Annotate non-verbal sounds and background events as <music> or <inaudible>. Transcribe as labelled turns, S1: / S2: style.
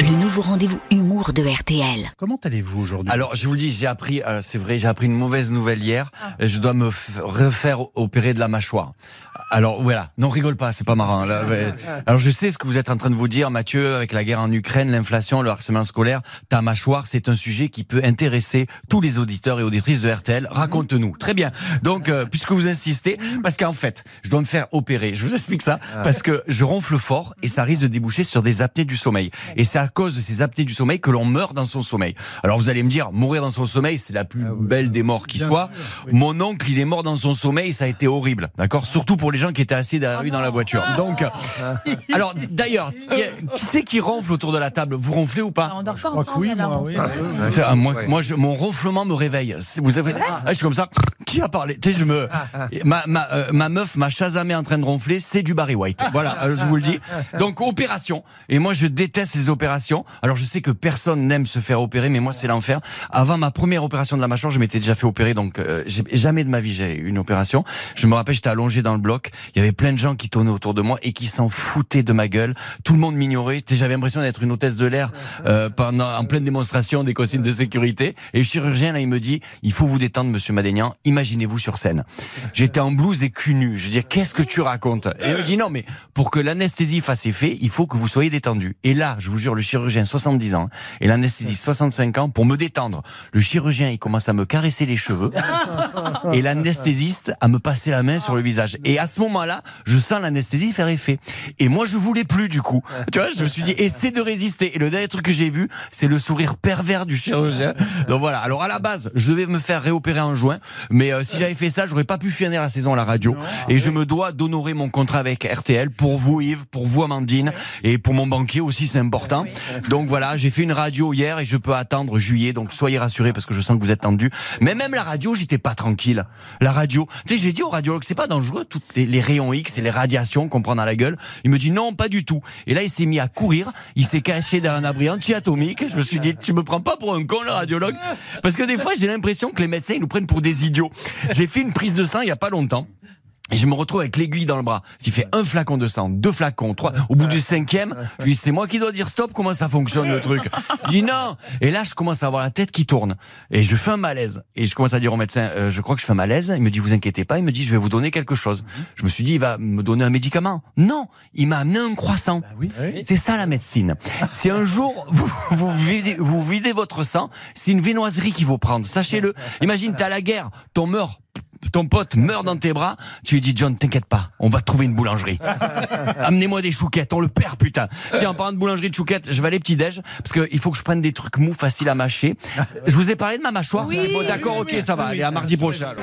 S1: le nouveau rendez-vous humour de RTL.
S2: Comment allez-vous aujourd'hui?
S3: Alors, je vous le dis, j'ai appris, euh, c'est vrai, j'ai appris une mauvaise nouvelle hier. Je dois me refaire opérer de la mâchoire. Alors voilà, non rigole pas, c'est pas marrant. là. Alors je sais ce que vous êtes en train de vous dire, Mathieu, avec la guerre en Ukraine, l'inflation, le harcèlement scolaire, ta mâchoire, c'est un sujet qui peut intéresser tous les auditeurs et auditrices de RTL. Raconte-nous. Très bien. Donc, euh, puisque vous insistez, parce qu'en fait, je dois me faire opérer. Je vous explique ça parce que je ronfle fort et ça risque de déboucher sur des apnées du sommeil. Et c'est à cause de ces apnées du sommeil que l'on meurt dans son sommeil. Alors vous allez me dire, mourir dans son sommeil, c'est la plus belle des morts qui soit. Mon oncle, il est mort dans son sommeil, ça a été horrible. D'accord? Surtout pour les gens qui étaient assis derrière lui dans la voiture. Donc, euh, <laughs> alors d'ailleurs, qui, qui c'est qui ronfle autour de la table? Vous ronflez ou pas?
S4: On dort pas ensemble
S2: oui, moi,
S3: ah, moi, moi je, mon ronflement me réveille. Vous avez, ah, je suis comme ça. A parlé Tu sais, je me, ma, ma, euh, ma meuf, ma chasamée en train de ronfler, c'est du Barry White. Voilà, euh, je vous le dis. Donc opération. Et moi, je déteste les opérations. Alors, je sais que personne n'aime se faire opérer, mais moi, c'est l'enfer. Avant ma première opération de la mâchoire, je m'étais déjà fait opérer, donc euh, jamais de ma vie j'ai eu une opération. Je me rappelle, j'étais allongé dans le bloc. Il y avait plein de gens qui tournaient autour de moi et qui s'en foutaient de ma gueule. Tout le monde m'ignorait. J'avais l'impression d'être une hôtesse de l'air pendant en pleine démonstration des consignes de sécurité. Et le chirurgien là, il me dit, il faut vous détendre, Monsieur Madénian. Imaginez-vous sur scène. J'étais en blouse et cul nu. Je dis, qu'est-ce que tu racontes? Et il me dit non, mais pour que l'anesthésie fasse effet, il faut que vous soyez détendu. Et là, je vous jure, le chirurgien 70 ans et l'anesthésiste 65 ans pour me détendre. Le chirurgien, il commence à me caresser les cheveux et l'anesthésiste à me passer la main sur le visage. Et à ce moment-là, je sens l'anesthésie faire effet. Et moi, je voulais plus du coup. Tu vois, je me suis dit, essaie de résister. Et le dernier truc que j'ai vu, c'est le sourire pervers du chirurgien. Donc voilà. Alors à la base, je vais me faire réopérer en juin, mais euh, si j'avais fait ça, j'aurais pas pu finir la saison à la radio. Et je me dois d'honorer mon contrat avec RTL pour vous Yves, pour vous Amandine et pour mon banquier aussi, c'est important. <laughs> Donc voilà, j'ai fait une radio hier et je peux attendre juillet. Donc soyez rassurés parce que je sens que vous êtes tendus. Mais même la radio, j'étais pas tranquille. La radio, tu sais, j'ai dit au radiologue, c'est pas dangereux toutes les, les rayons X et les radiations qu'on prend dans la gueule. Il me dit non, pas du tout. Et là, il s'est mis à courir. Il s'est caché derrière un abri anti-atomique. Je me suis dit, tu me prends pas pour un con, le radiologue Parce que des fois, j'ai l'impression que les médecins, ils nous prennent pour des idiots. J'ai fait une prise de sang il y a pas longtemps. Et je me retrouve avec l'aiguille dans le bras. J'ai fait un flacon de sang, deux flacons, trois. Au bout du cinquième, je lui dis, c'est moi qui dois dire stop, comment ça fonctionne le truc? Je dis non Et là, je commence à avoir la tête qui tourne. Et je fais un malaise. Et je commence à dire au médecin, euh, je crois que je fais un malaise. Il me dit, vous inquiétez pas. Il me dit, je vais vous donner quelque chose. Je me suis dit, il va me donner un médicament. Non Il m'a amené un croissant. C'est ça la médecine. Si un jour vous, vous, videz, vous videz votre sang, c'est une viennoiserie qu'il faut prendre. Sachez-le. Imagine, t'es à la guerre, ton meurt ton pote meurt dans tes bras, tu lui dis John, t'inquiète pas, on va trouver une boulangerie. <laughs> Amenez-moi des chouquettes, on le perd putain. Tiens, en parlant de boulangerie de chouquettes, je vais aller petit déj parce qu'il faut que je prenne des trucs mous faciles à mâcher. <laughs> Je vous ai parlé de ma mâchoire. c'est bon, d'accord, ok, ça va. Allez, à mardi prochain. alors.